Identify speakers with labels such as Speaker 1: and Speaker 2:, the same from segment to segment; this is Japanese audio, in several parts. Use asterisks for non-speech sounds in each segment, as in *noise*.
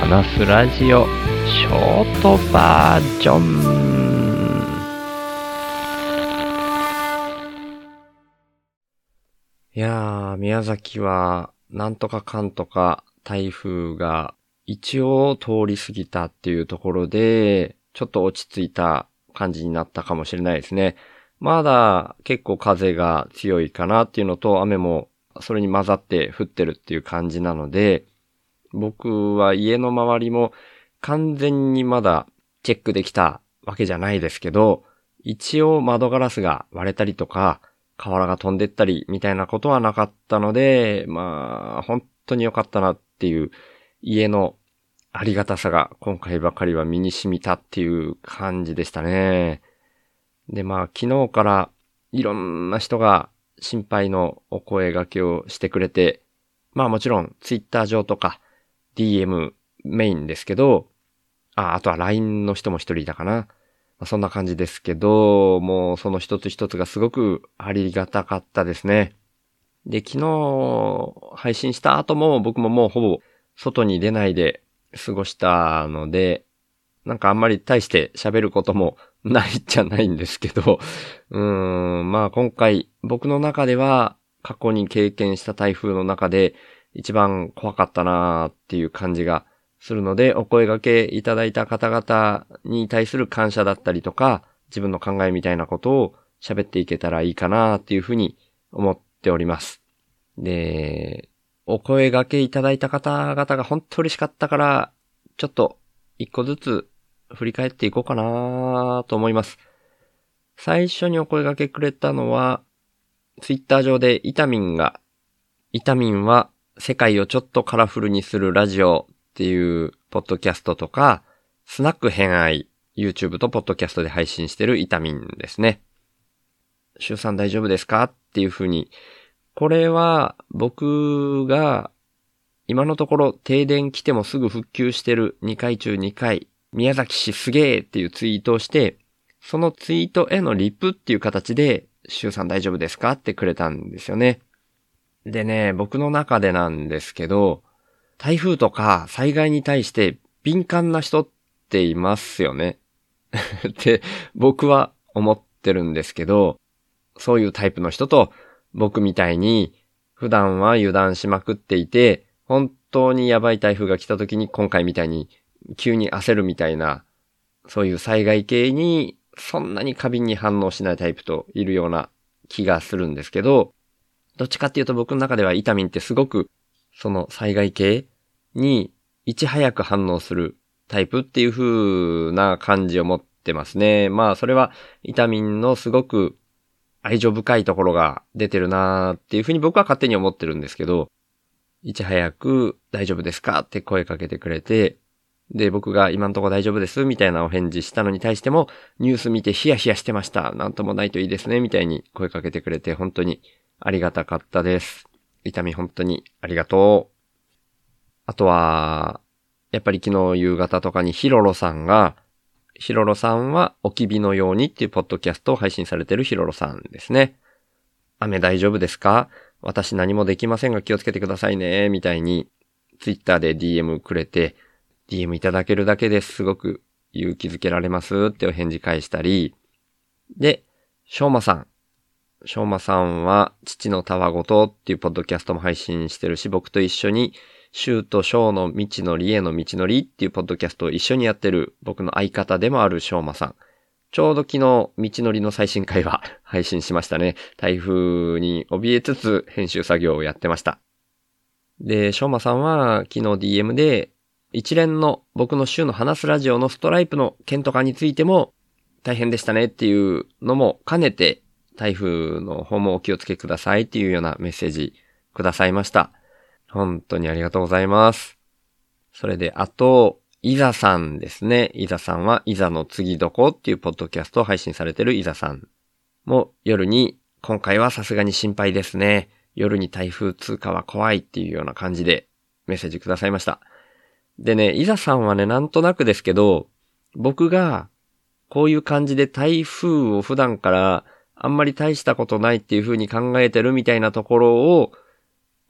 Speaker 1: 話すラジオショートバージョンいやー、宮崎はなんとかかんとか台風が一応通り過ぎたっていうところで、ちょっと落ち着いた感じになったかもしれないですね。まだ結構風が強いかなっていうのと雨もそれに混ざって降ってるっていう感じなので、僕は家の周りも完全にまだチェックできたわけじゃないですけど、一応窓ガラスが割れたりとか、瓦が飛んでったりみたいなことはなかったので、まあ、本当に良かったなっていう家のありがたさが今回ばかりは身に染みたっていう感じでしたね。で、まあ、昨日からいろんな人が心配のお声掛けをしてくれて、まあもちろんツイッター上とか DM メインですけど、あ、あとは LINE の人も一人いたかな。まあ、そんな感じですけど、もうその一つ一つがすごくありがたかったですね。で、昨日配信した後も僕ももうほぼ外に出ないで過ごしたので、なんかあんまり大して喋ることもないっちゃないんですけど、*laughs* うーん、まあ今回僕の中では過去に経験した台風の中で一番怖かったなーっていう感じがするので、お声掛けいただいた方々に対する感謝だったりとか、自分の考えみたいなことを喋っていけたらいいかなっていうふうに思っております。で、お声掛けいただいた方々が本当嬉しかったから、ちょっと一個ずつ振り返っていこうかなと思います。最初にお声掛けくれたのは、ツイッター上でイタミンが、イタミンは世界をちょっとカラフルにするラジオっていうポッドキャストとか、スナック偏愛、YouTube とポッドキャストで配信してるイタミンですね。週さん大丈夫ですかっていうふうに、これは僕が今のところ停電来てもすぐ復旧してる2回中2回宮崎市すげーっていうツイートをして、そのツイートへのリプっていう形で、シュウさん大丈夫ですかってくれたんですよね。でね、僕の中でなんですけど、台風とか災害に対して敏感な人っていますよね。*laughs* って僕は思ってるんですけど、そういうタイプの人と僕みたいに普段は油断しまくっていて、本当にやばい台風が来た時に今回みたいに急に焦るみたいな、そういう災害系にそんなに過敏に反応しないタイプといるような気がするんですけど、どっちかっていうと僕の中ではイタミンってすごくその災害系にいち早く反応するタイプっていう風な感じを持ってますね。まあそれはイタミンのすごく愛情深いところが出てるなーっていう風に僕は勝手に思ってるんですけど、いち早く大丈夫ですかって声かけてくれて、で、僕が今んとこ大丈夫ですみたいなお返事したのに対しても、ニュース見てヒヤヒヤしてました。なんともないといいですね。みたいに声かけてくれて本当にありがたかったです。痛み本当にありがとう。あとは、やっぱり昨日夕方とかにヒロロさんが、ヒロロさんはおきびのようにっていうポッドキャストを配信されてるヒロロさんですね。雨大丈夫ですか？私何もできませんが気をつけてくださいね。みたいに、ツイッターで DM くれて、DM いただけるだけですごく勇気づけられますってお返事返したり、で、しょうまさん。しょうまさんは、父のたわごとっていうポッドキャストも配信してるし、僕と一緒に、シとショーの道のりへの道のりっていうポッドキャストを一緒にやってる僕の相方でもあるしょうまさん。ちょうど昨日、道のりの最新回は配信しましたね。台風に怯えつつ編集作業をやってました。で、しょうまさんは昨日 DM で一連の僕の週の話すラジオのストライプの件とかについても大変でしたねっていうのも兼ねて台風の方もお気をつけくださいっていうようなメッセージくださいました。本当にありがとうございます。それで、あと、イザさんですね。イザさんは、イザの次どこっていうポッドキャストを配信されてるイザさんも夜に、今回はさすがに心配ですね。夜に台風通過は怖いっていうような感じでメッセージくださいました。でね、イザさんはね、なんとなくですけど、僕が、こういう感じで台風を普段からあんまり大したことないっていう風に考えてるみたいなところを、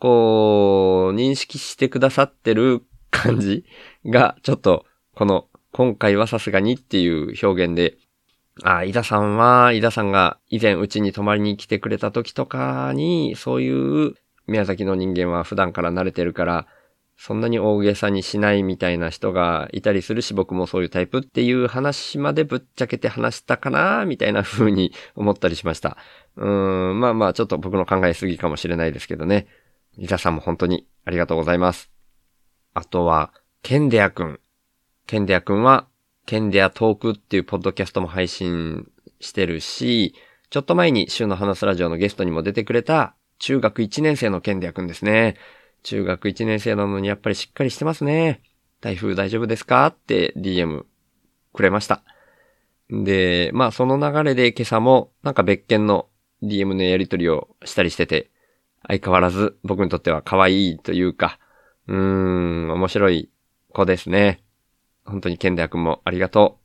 Speaker 1: こう、認識してくださってる感じが、ちょっと、この、今回はさすがにっていう表現で、あ、井田さんは、井田さんが以前うちに泊まりに来てくれた時とかに、そういう宮崎の人間は普段から慣れてるから、そんなに大げさにしないみたいな人がいたりするし、僕もそういうタイプっていう話までぶっちゃけて話したかな、みたいな風に思ったりしました。うーん、まあまあ、ちょっと僕の考えすぎかもしれないですけどね。伊沢さんも本当にありがとうございます。あとは、ケンデアくん。ケンデアくんは、ケンデアトークっていうポッドキャストも配信してるし、ちょっと前に週の話すラジオのゲストにも出てくれた中学1年生のケンデアくんですね。中学1年生なのにやっぱりしっかりしてますね。台風大丈夫ですか？って DM くれました。で、まあその流れで今朝もなんか別件の DM のやり取りをしたりしてて、相変わらず僕にとっては可愛いというか、うーん、面白い子ですね。本当にケンデア君もありがと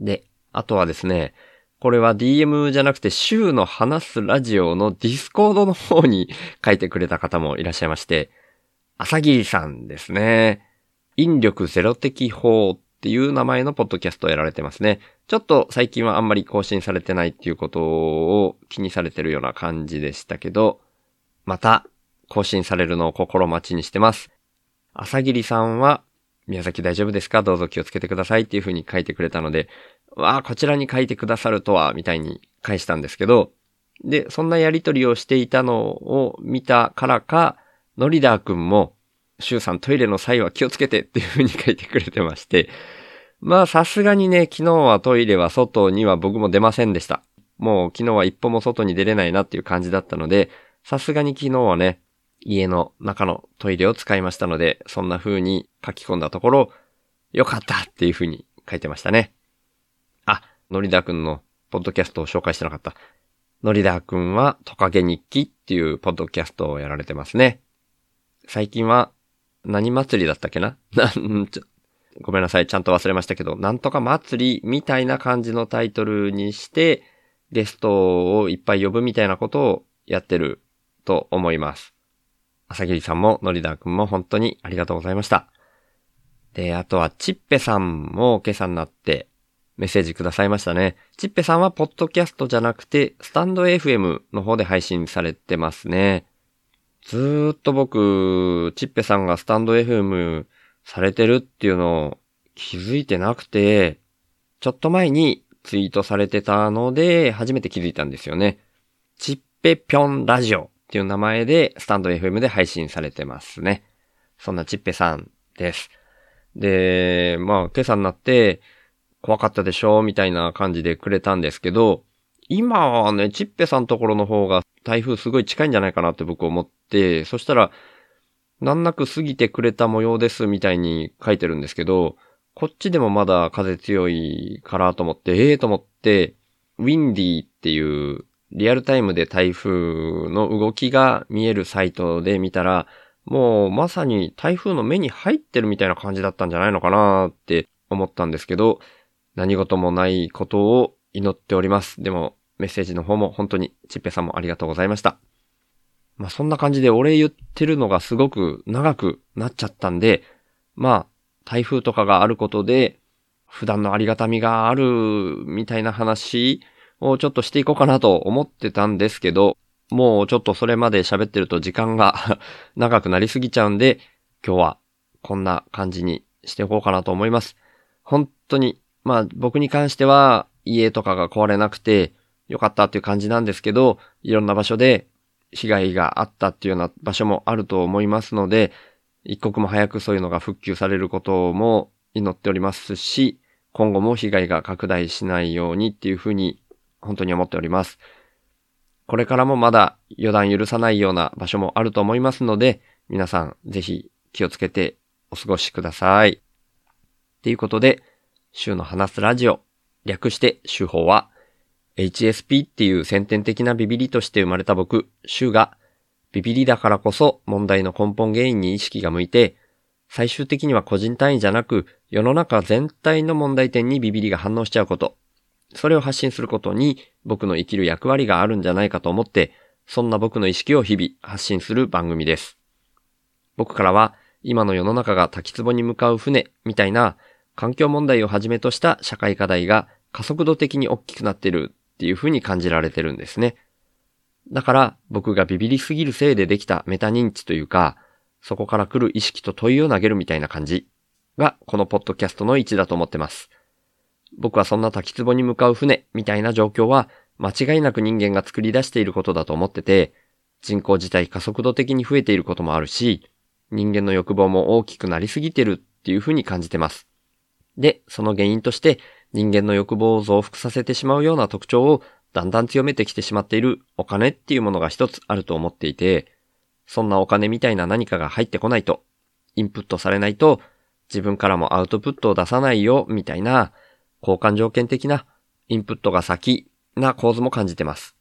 Speaker 1: う。で、あとはですね、これは DM じゃなくて週の話すラジオの Discord の方に書いてくれた方もいらっしゃいまして、朝霧さんですね。引力ゼロ的法っていう名前のポッドキャストをやられてますね。ちょっと最近はあんまり更新されてないっていうことを気にされてるような感じでしたけど、また更新されるのを心待ちにしてます。朝霧さんは宮崎大丈夫ですか？どうぞ気をつけてくださいっていう風に書いてくれたので、わあ、こちらに書いてくださるとは、みたいに返したんですけど、で、そんなやりとりをしていたのを見たからか、ノリダーくんも、シュウさんトイレの際は気をつけてっていう風に書いてくれてまして、まあさすがにね、昨日はトイレは外には僕も出ませんでした。もう昨日は一歩も外に出れないなっていう感じだったので、さすがに昨日はね、家の中のトイレを使いましたので、そんな風に書き込んだところ、よかったっていう風に書いてましたね。あ、ノリダーくんのポッドキャストを紹介してなかった。ノリダーくんはトカゲ日記っていうポッドキャストをやられてますね。最近は何祭りだったっけな、*laughs* ごめんなさい、ちゃんと忘れましたけど、なんとか祭りみたいな感じのタイトルにして、ゲストをいっぱい呼ぶみたいなことをやってると思います。朝霧さんも、のりだくんも本当にありがとうございました。で、あとは、ちっぺさんも今朝になってメッセージくださいましたね。ちっぺさんはポッドキャストじゃなくて、スタンド FM の方で配信されてますね。ずーっと僕、ちっぺさんがスタンド FM されてるっていうのを気づいてなくて、ちょっと前にツイートされてたので、初めて気づいたんですよね。ちっぺぴょんラジオっていう名前で、スタンド FM で配信されてますね。そんなちっぺさんです。で、まあ、今朝になって、怖かったでしょ？うみたいな感じでくれたんですけど、今はね、ちっぺさんところの方が台風すごい近いんじゃないかなって僕思って、そしたら、難なく過ぎてくれた模様ですみたいに書いてるんですけど、こっちでもまだ風強いからと思って、ええー、と思って、ウィンディーっていうリアルタイムで台風の動きが見えるサイトで見たら、もうまさに台風の目に入ってるみたいな感じだったんじゃないのかなって思ったんですけど、何事もないことを祈っております。でも、メッセージの方も本当にちっぺさんもありがとうございました。まあそんな感じでお礼言ってるのがすごく長くなっちゃったんで、まあ台風とかがあることで普段のありがたみがあるみたいな話をちょっとしていこうかなと思ってたんですけど、もうちょっとそれまで喋ってると時間が *laughs* 長くなりすぎちゃうんで、今日はこんな感じにしておこうかなと思います。本当に、まあ僕に関しては家とかが壊れなくてよかったっていう感じなんですけど、いろんな場所で被害があったっていうような場所もあると思いますので、一刻も早くそういうのが復旧されることも祈っておりますし、今後も被害が拡大しないようにっていうふうに本当に思っております。これからもまだ予断許さないような場所もあると思いますので、皆さんぜひ気をつけてお過ごしください。ということで、週の話すラジオ、略して週報は、HSP っていう先天的なビビリとして生まれた僕、週が、ビビリだからこそ問題の根本原因に意識が向いて、最終的には個人単位じゃなく、世の中全体の問題点にビビリが反応しちゃうこと、それを発信することに僕の生きる役割があるんじゃないかと思って、そんな僕の意識を日々発信する番組です。僕からは今の世の中が滝壺に向かう船みたいな環境問題をはじめとした社会課題が加速度的に大きくなってるっていう風に感じられてるんですね。だから僕がビビりすぎるせいでできたメタ認知というか、そこから来る意識と問いを投げるみたいな感じがこのポッドキャストの位置だと思ってます。僕はそんな滝壺に向かう船みたいな状況は間違いなく人間が作り出していることだと思ってて、人口自体加速度的に増えていることもあるし、人間の欲望も大きくなりすぎてるっていうふうに感じてます。で、その原因として人間の欲望を増幅させてしまうような特徴をだんだん強めてきてしまっているお金っていうものが一つあると思っていて、そんなお金みたいな何かが入ってこないと、インプットされないと、自分からもアウトプットを出さないよ、みたいな、交換条件的な、インプットが先な構図も感じてます。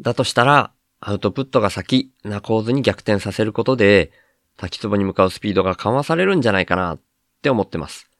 Speaker 1: だとしたら、アウトプットが先な構図に逆転させることで、滝壺に向かうスピードが緩和されるんじゃないかなって思ってます。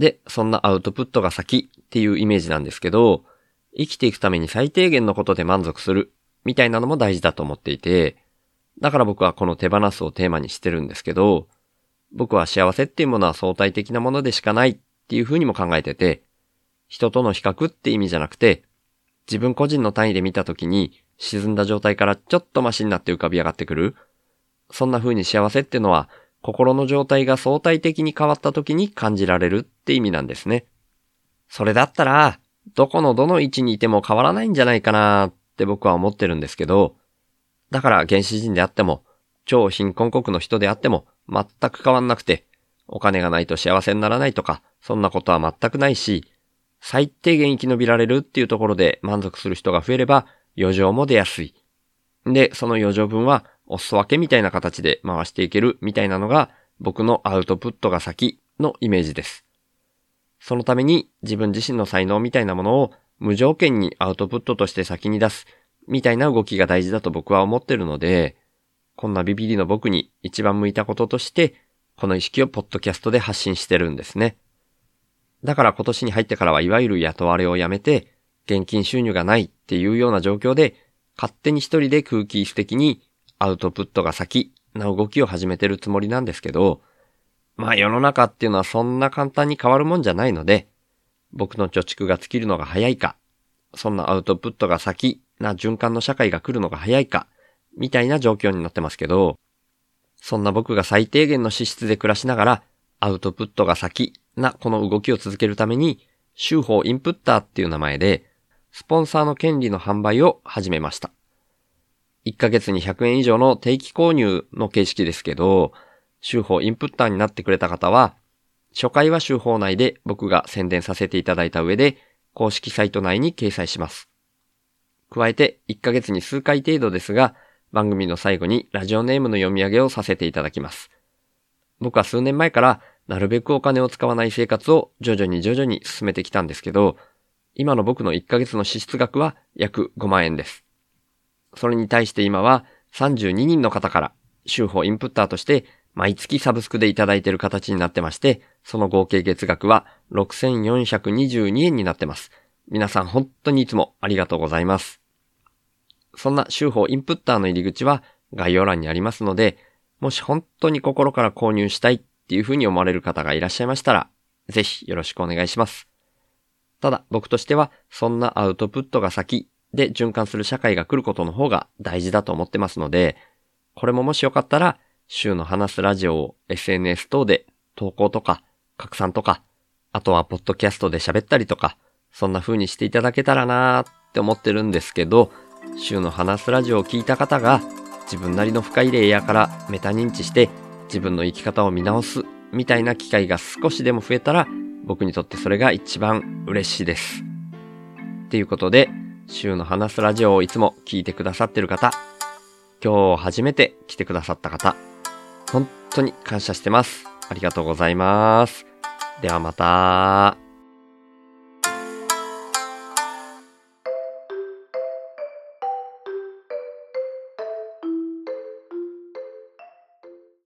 Speaker 1: で、そんなアウトプットが先っていうイメージなんですけど、生きていくために最低限のことで満足するみたいなのも大事だと思っていて、だから僕はこの手放すをテーマにしてるんですけど、僕は幸せっていうものは相対的なものでしかないっていうふうにも考えてて、人との比較って意味じゃなくて、自分個人の単位で見たときに沈んだ状態からちょっとマシになって浮かび上がってくる。そんな風に幸せっていうのは心の状態が相対的に変わった時に感じられるって意味なんですね。それだったら、どこのどの位置にいても変わらないんじゃないかなって僕は思ってるんですけど、だから原始人であっても、超貧困国の人であっても全く変わんなくて、お金がないと幸せにならないとか、そんなことは全くないし、最低限生き延びられるっていうところで満足する人が増えれば、余剰も出やすい。で、その余剰分は、お裾分けみたいな形で回していけるみたいなのが、僕のアウトプットが先のイメージです。そのために自分自身の才能みたいなものを無条件にアウトプットとして先に出すみたいな動きが大事だと僕は思ってるので、こんなビビリの僕に一番向いたこととして、この意識をポッドキャストで発信してるんですね。だから今年に入ってからはいわゆる雇われをやめて、現金収入がないっていうような状況で、勝手に一人で空気質的にアウトプットが先な動きを始めてるつもりなんですけど、まあ世の中っていうのはそんな簡単に変わるもんじゃないので、僕の貯蓄が尽きるのが早いか、そんなアウトプットが先な循環の社会が来るのが早いか、みたいな状況になってますけど、そんな僕が最低限の資質で暮らしながら、アウトプットが先なこの動きを続けるために、週報インプッターっていう名前で、スポンサーの権利の販売を始めました。1ヶ月に100円以上の定期購入の形式ですけど、週報インプッターになってくれた方は、初回は週報内で僕が宣伝させていただいた上で、公式サイト内に掲載します。加えて、1ヶ月に数回程度ですが、番組の最後にラジオネームの読み上げをさせていただきます。僕は数年前からなるべくお金を使わない生活を徐々に徐々に進めてきたんですけど、今の僕の1ヶ月の支出額は約5万円です。それに対して今は32人の方から週報インプッターとして毎月サブスクでいただいている形になってまして、その合計月額は6422円になってます。皆さん本当にいつもありがとうございます。そんな週報インプッターの入り口は概要欄にありますので、もし本当に心から購入したいっていうふうに思われる方がいらっしゃいましたら、ぜひよろしくお願いします。ただ僕としてはそんなアウトプットが先で循環する社会が来ることの方が大事だと思ってますので、これももしよかったら、週の話すラジオを SNS 等で投稿とか拡散とか、あとはポッドキャストで喋ったりとか、そんな風にしていただけたらなーって思ってるんですけど、週の話すラジオを聞いた方が自分なりの深いレイヤーからメタ認知して自分の生き方を見直すみたいな機会が少しでも増えたら僕にとってそれが一番嬉しいです。っていうことで、週の話すラジオをいつも聞いてくださってる方、今日初めて来てくださった方、本当に感謝してます。ありがとうございます。ではまた。